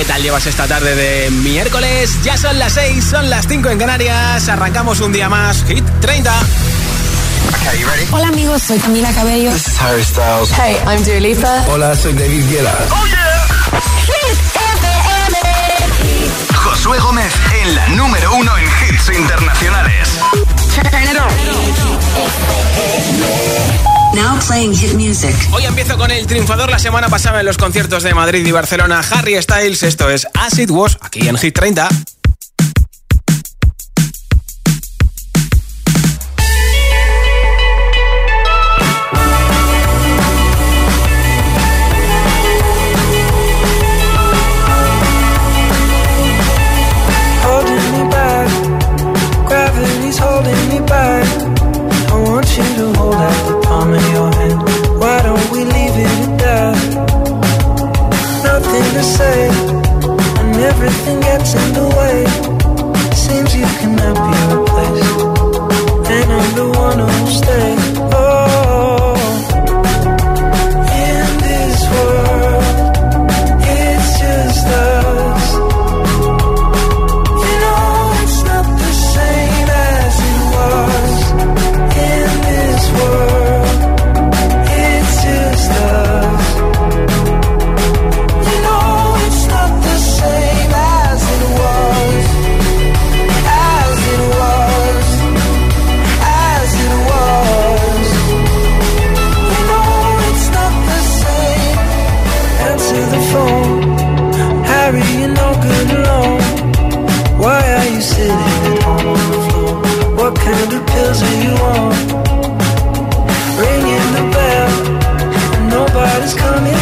¿Qué tal llevas esta tarde de miércoles? Ya son las 6, son las 5 en Canarias. Arrancamos un día más. Hit 30. Hola amigos, soy Camila Cabello. This is Harry Styles. Hey, I'm Dua Lipa. Hola, soy David Guetta. Oh yeah. Josué Gómez en la número uno en hits internacionales. Hoy empiezo con el triunfador la semana pasada en los conciertos de Madrid y Barcelona, Harry Styles. Esto es Acid Was, aquí en Hit 30. steps and the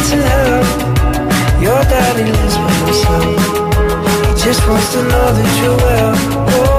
to know. Your daddy lives by himself. He just wants to know that you're well. Oh.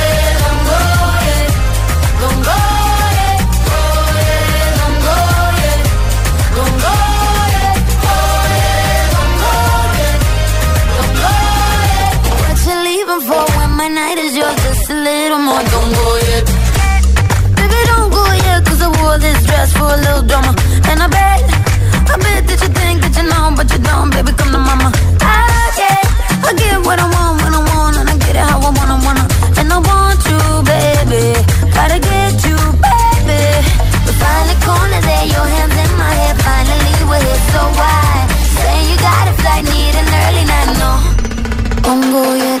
a little drama. And I bet, I bet that you think that you know, but you don't, baby. Come to mama. I yeah, I get what I want when I want, and I get it how I wanna, wanna. And I want you, baby. Gotta get you, baby. We're finally corner there, your hands in my hair. Finally, we're here, so why? Say you got a flight, need an early night, no. Don't go yet.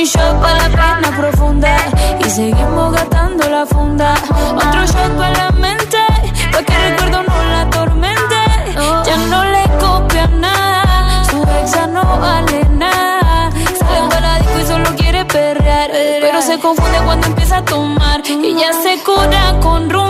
un shot para la pena profunda y seguimos gastando la funda. Otro shot para la mente, pa' que el recuerdo no la atormente. Ya no le copia nada, su ex ya no vale nada. Sale para disco y solo quiere perrear, pero se confunde cuando empieza a tomar. Y ya se cura con rumba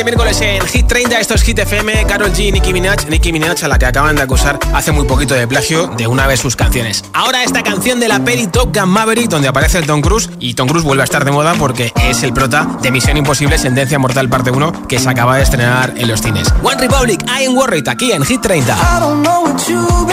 Este miércoles en Hit 30. Esto es Hit FM, Carol G, Nicki Minaj. Nicki Minaj a la que acaban de acusar hace muy poquito de plagio de una vez sus canciones. Ahora esta canción de la peli Top Gun Maverick donde aparece el Tom Cruise y Tom Cruise vuelve a estar de moda porque es el prota de Misión Imposible Sentencia Mortal Parte 1 que se acaba de estrenar en los cines. One Republic, I Am Worried aquí en Hit 30. I don't know what you've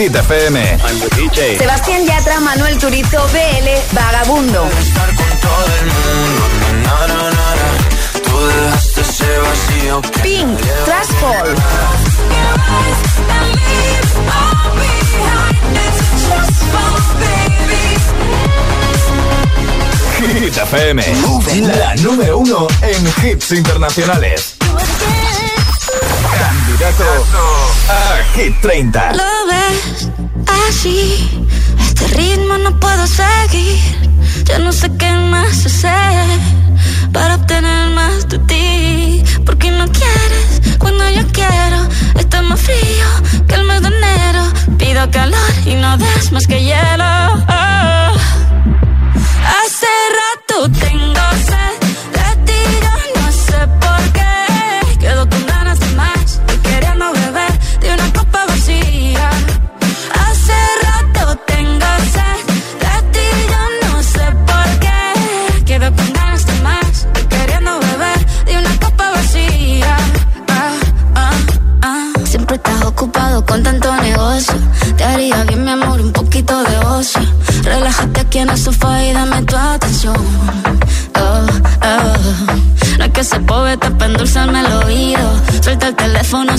Hit FM. I'm the DJ. Sebastián Yatra, Manuel Turizo, BL, Vagabundo. Pink, Trashfall. Hit FM, la número uno en hits internacionales. Gato. A Hit 30. Lo ves así. Este ritmo no puedo seguir. Ya no sé qué más hacer para obtener más de ti. Porque no quieres cuando yo quiero. Está más frío que el mes de enero. Pido calor y no das más que hielo.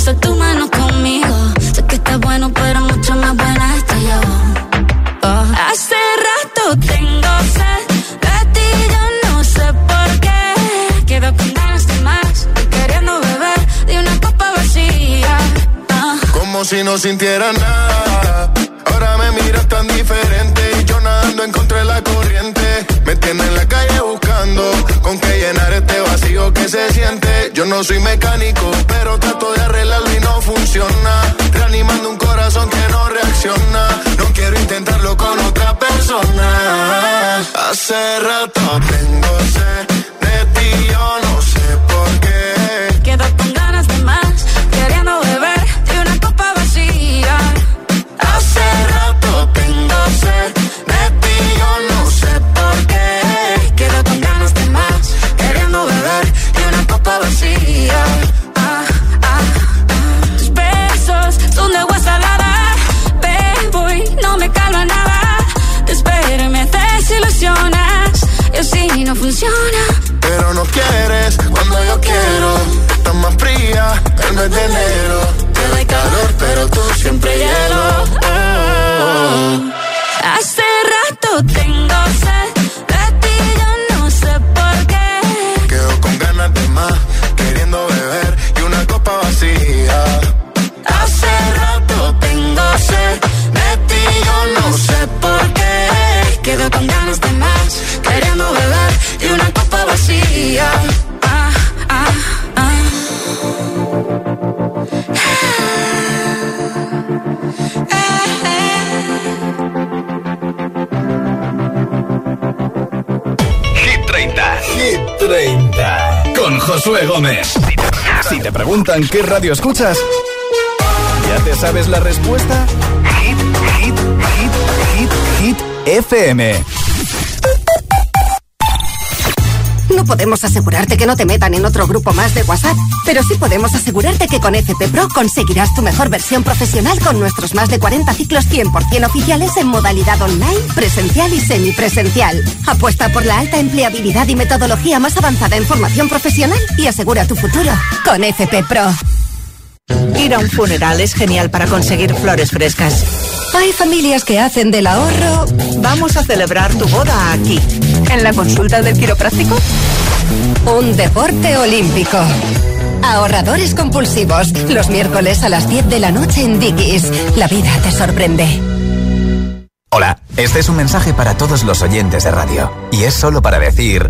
Alza tu mano conmigo. Sé que estás bueno, pero mucho más buena estoy yo. Oh. Hace rato tengo sed de ti, yo no sé por qué. Quedo con ganas de más, queriendo beber de una copa vacía. Oh. Como si no sintiera nada. Ahora me miras tan diferente y yo nadando en contra de la corriente tiene en la calle buscando con qué llenar este vacío que se siente. Yo no soy mecánico, pero trato de arreglarlo y no funciona. Reanimando un corazón que no reacciona. No quiero intentarlo con otra persona. Hace rato tengo sed de ti, yo no sé por qué. Ah, ah, ah. Tus besos son de agua salada, bebo y no me calma nada. Te espero y me desilusionas, y así no funciona. Pero no quieres cuando yo quiero. Estás más fría el mes de enero. Te doy calor, pero tú siempre hielo. Oh. Hace rato tengo sed Hit 30. Hit 30. Con Josué Gómez. Si te preguntan qué radio escuchas, ¿ya te sabes la respuesta? Hit, hit, hit, hit, hit FM. No podemos asegurarte que no te metan en otro grupo más de WhatsApp, pero sí podemos asegurarte que con FP Pro conseguirás tu mejor versión profesional con nuestros más de 40 ciclos 100% oficiales en modalidad online, presencial y semipresencial. Apuesta por la alta empleabilidad y metodología más avanzada en formación profesional y asegura tu futuro con FP Pro. Ir a un funeral es genial para conseguir flores frescas. Hay familias que hacen del ahorro. Vamos a celebrar tu boda aquí. ¿En la consulta del quiropráctico? Un deporte olímpico. Ahorradores compulsivos. Los miércoles a las 10 de la noche en Dickies. La vida te sorprende. Hola, este es un mensaje para todos los oyentes de radio. Y es solo para decir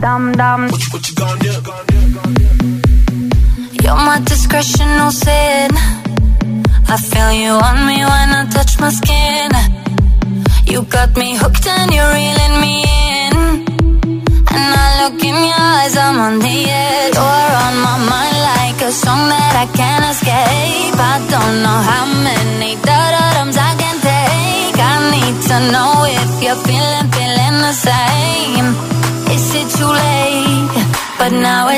Dum dum. You're my discretion, no sin. I feel you on me when I touch my skin. You got me hooked and you're reeling me in. And I look in your eyes, I'm on the edge. You're on my mind like a song that I can't escape. I don't know how many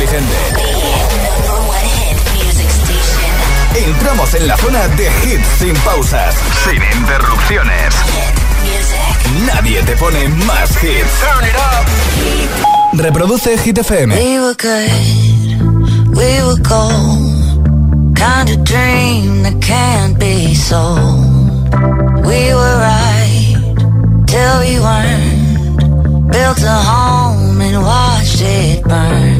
inteligente. Entramos en la zona de hits sin pausas, sin interrupciones. Nadie te pone más hits. Reproduce Hit FM. We were good, we were gold. Kind of dream that can't be sold. We were right till we weren't. Built a home and watched it burn.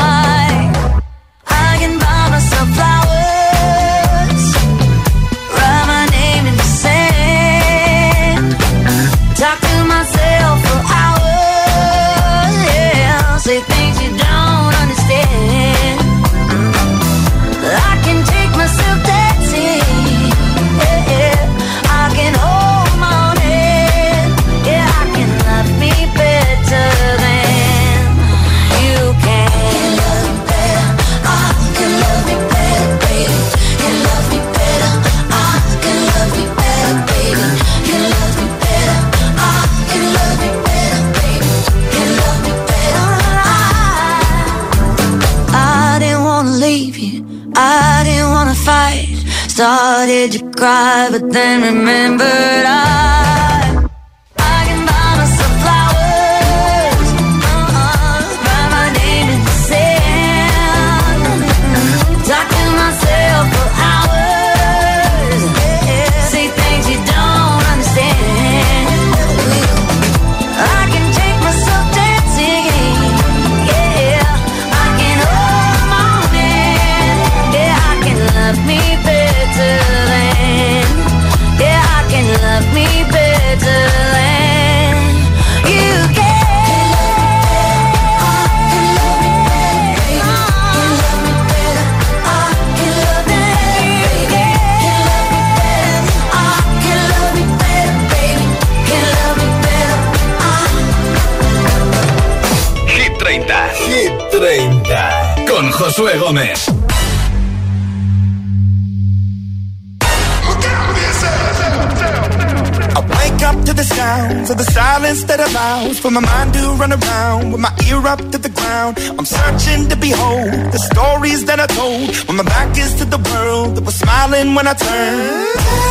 then remember when I turn.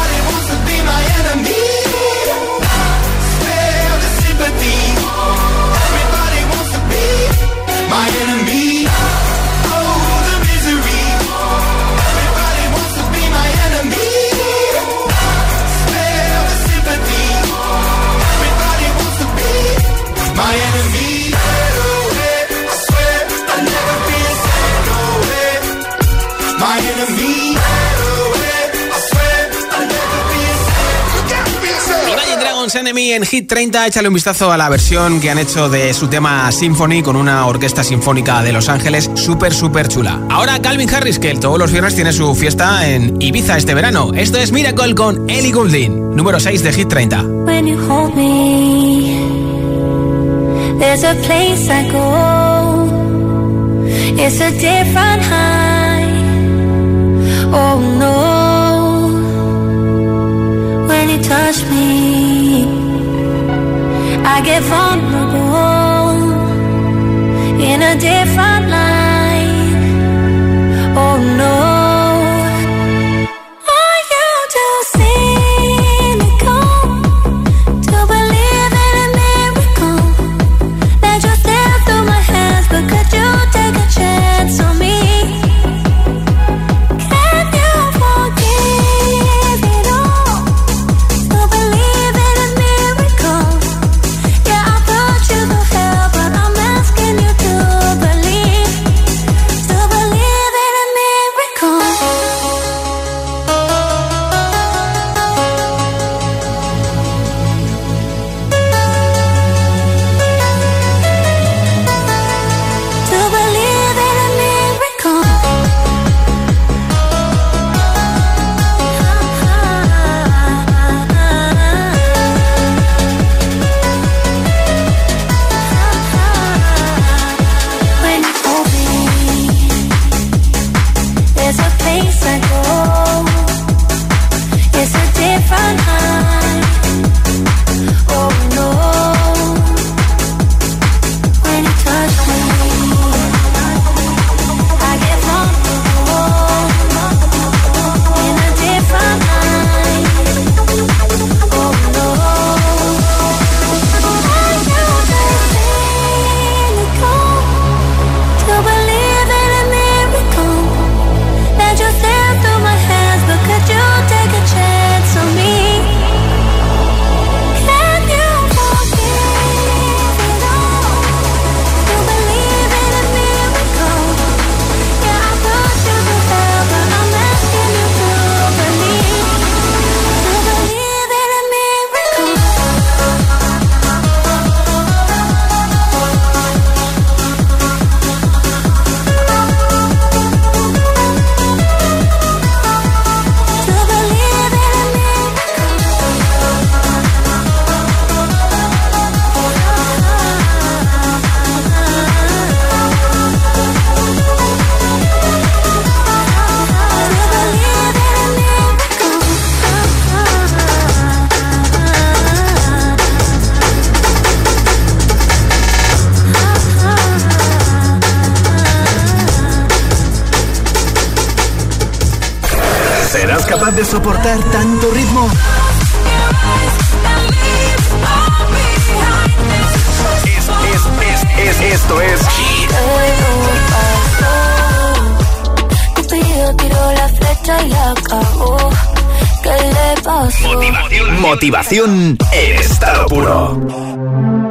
Enemy en Hit 30. Échale un vistazo a la versión que han hecho de su tema Symphony con una orquesta sinfónica de Los Ángeles súper, súper chula. Ahora Calvin Harris, que todos los viernes tiene su fiesta en Ibiza este verano. Esto es Miracle con Ellie Goulding, número 6 de Hit 30. When you hold me, there's a place I go. It's a different high. Oh no. I get vulnerable in a different light. Soportar tanto ritmo? Es, es, es, es, esto es Cupido tiró la flecha y la acabó. ¿Qué le pasó? Motivación, motivación en estado puro.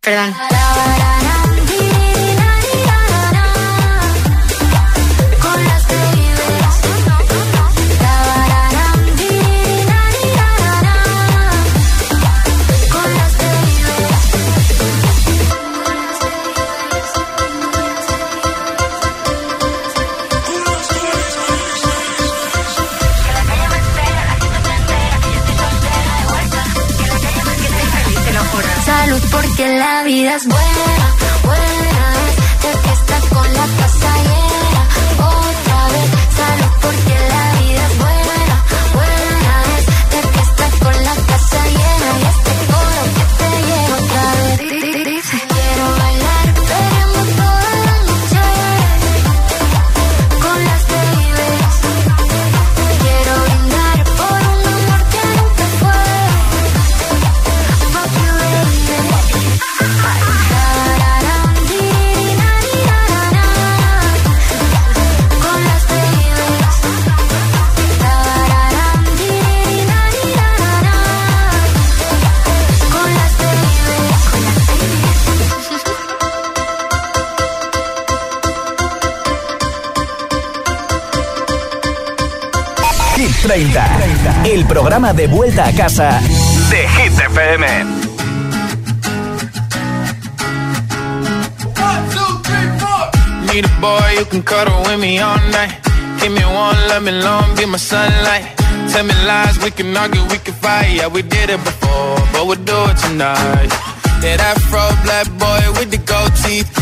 Perdón. Porque la vida es buena, buena es de que estás con la casa. Otra vez, salud porque 30, el programa de vuelta a casa de Hit FM. Need a boy you can cuddle with me all night. Give me one, let me long, be my sunlight. Tell me lies, we can argue, we can fight. Yeah, we did it before, but we'll do it tonight. That fro black boy with the gold teeth.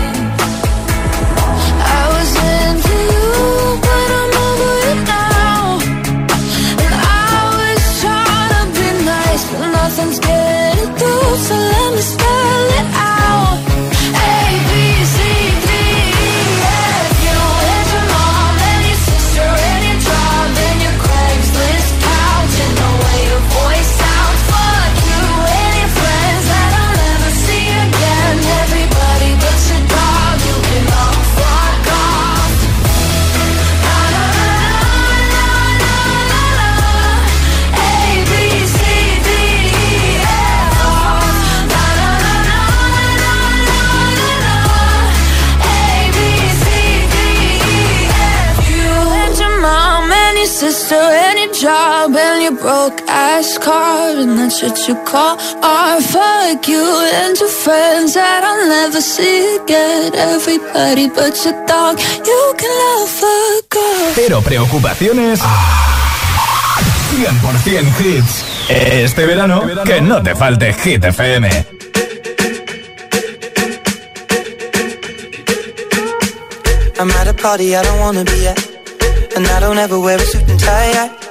broke ass car and that shit you call art. Fuck you and your friends that I'll never see again. Everybody but your dog, you can love a girl. Cero preocupaciones. 100% hits. Este verano, que no te falte Hit FM. I'm at a party I don't wanna be at. And I don't ever wear a suit and tie. I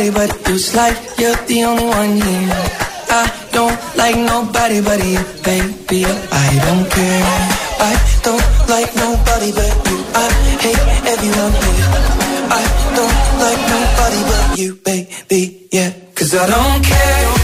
Nobody but you. It's like you're the only one here. I don't like nobody but you, baby. I don't care. I don't like nobody but you. I hate everyone here. I don't like nobody but you, baby. Yeah, cause I don't care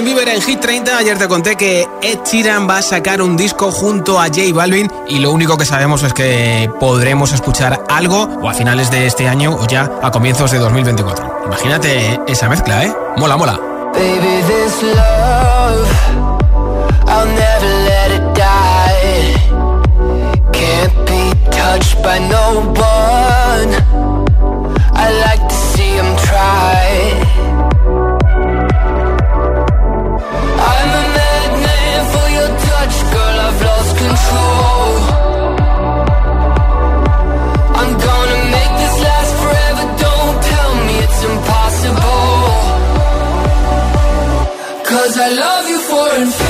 Justin Bieber en Hit 30. Ayer te conté que Ed Sheeran va a sacar un disco junto a J Balvin y lo único que sabemos es que podremos escuchar algo o a finales de este año o ya a comienzos de 2024. Imagínate esa mezcla, ¿eh? Mola, mola. Baby, this love, I'll never let it die. Can't be touched by love you for infinity.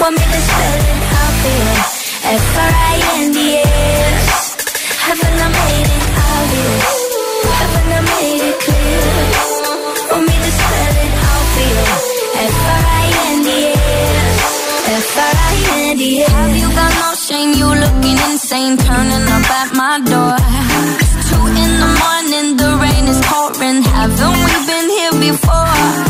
Want me to spell it out for you F-R-I-N-D-S Haven't I made it obvious? Haven't I made it clear? Want me to spell it out for you F-R-I-N-D-S F-R-I-N-D-S Have you got no shame? You looking insane Turning up at my door It's two in the morning The rain is pouring Haven't we been here before?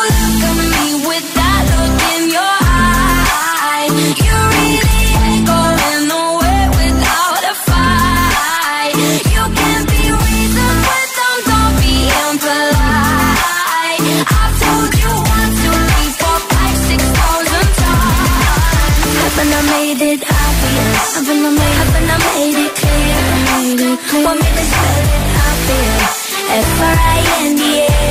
Made. Want me to spell it obvious? F-R-I-N-D-S.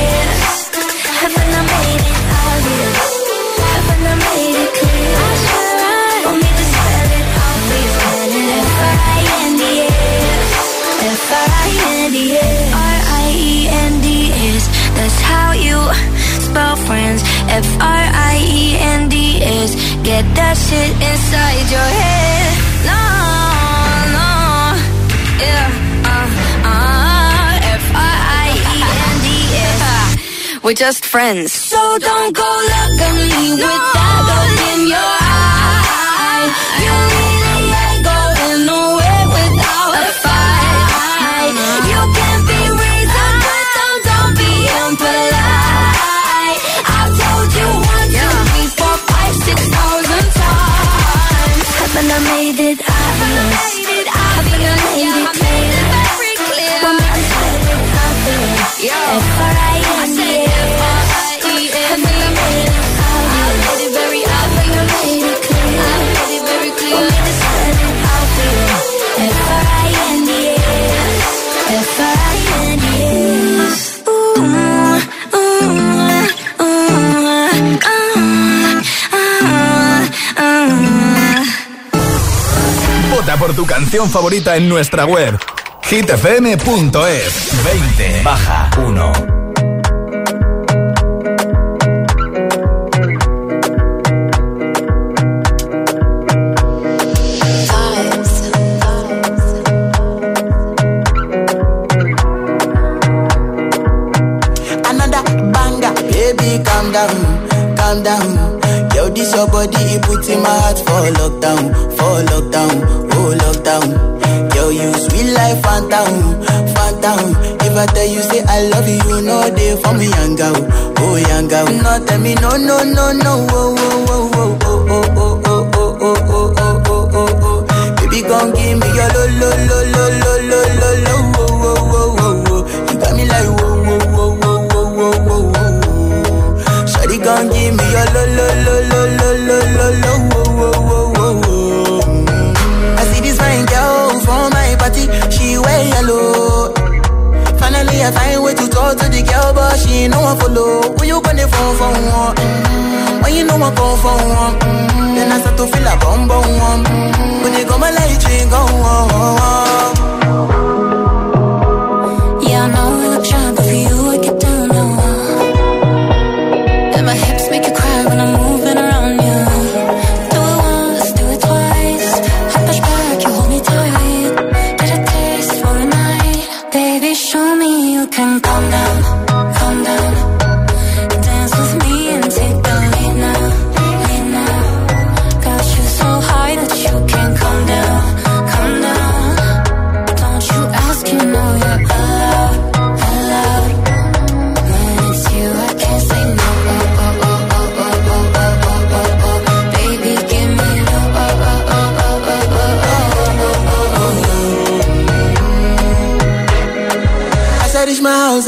Haven't I made it obvious? Haven't I made it clear? I want me to spell it obvious. F-R-I-N-D-S. F-R-I-N-D-S. R-I-E-N-D-S. That's how you spell friends. F-R-I-E-N-D-S. Get that shit inside We're just friends. So don't go look at me with that look in your eye. You really ain't going nowhere without a fight. You can be reasoned with them, don't be impolite. I've told you one, two, three, four, five, six thousand times. Haven't I made it obvious? Haven't I made it clear? Want me to Vota por tu canción favorita en nuestra web hitfm.es 20 baja 1 oh girl. No, tell me no, no, no, no, oh, oh, oh, oh, oh, oh, oh, oh, oh, oh, oh, oh, oh, oh, oh. Baby, gon' give me your lo, lo, lo, lo, lo, lo, lo, lo, oh, oh, oh, oh, oh. You got me like whoa, whoa, whoa, whoa, whoa, whoa, whoa, whoa. Shawty gon' give me your lo, lo, lo, lo, lo, lo, lo, lo, oh, oh, oh, oh, oh. Mm. I see this fine girl from my party, she wear yellow. Finally, I find way to talk to the girl, but she ain't no one follow. When you phone for one? Mm. When you know I come for one? Mm. Then I start to feel a bum bum one. Mm. When you go my light, you go on. Yeah, I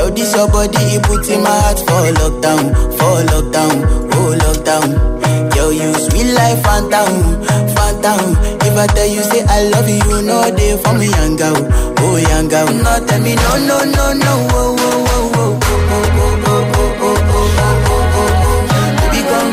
Yo, this your body, it puts in my heart for lockdown, for lockdown, oh lockdown. Yo, you sweet life, phantom, phantom. If I tell you say I love you, you know they for me, young girl, oh young girl. No, tell me no, no, no, no, oh, oh, oh, oh, oh, oh, oh, oh, oh, oh, oh, oh, oh, oh. Baby, come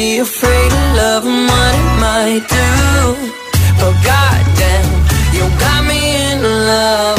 be afraid of love and what it might do. But goddamn, you got me in love.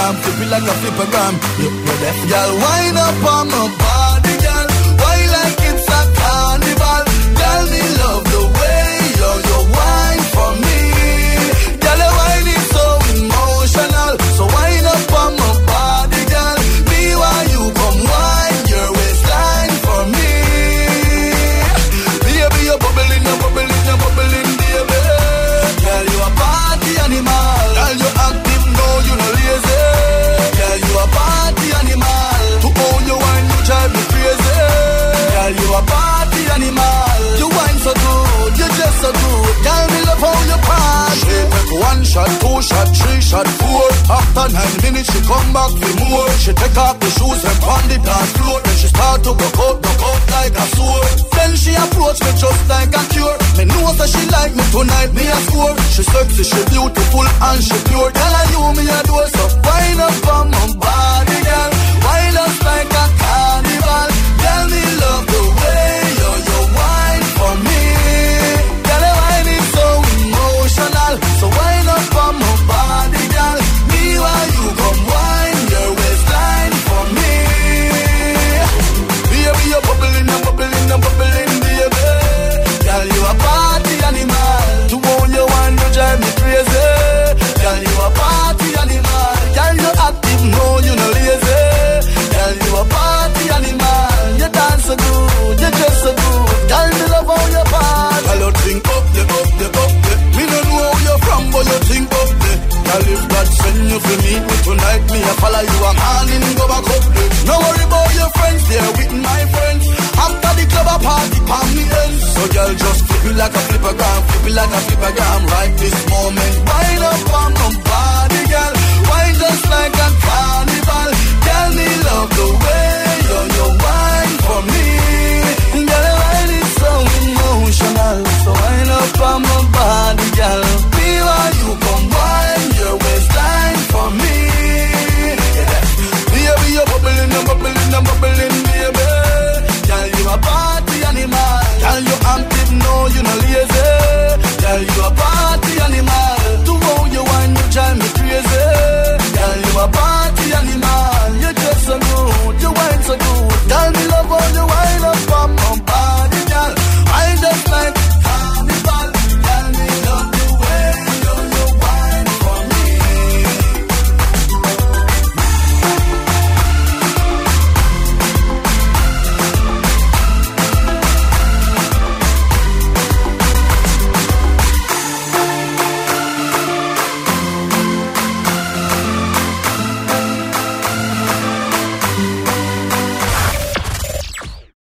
gram, flip it like a flipper gram. Look, my deaf girl, wind up on like a flipper gram, flip it like a flipper gram. Right this moment, wind up on my body, girl. Wine just like a carnival. Tell me love the way you you wine know you're not lazy. Girl, you a party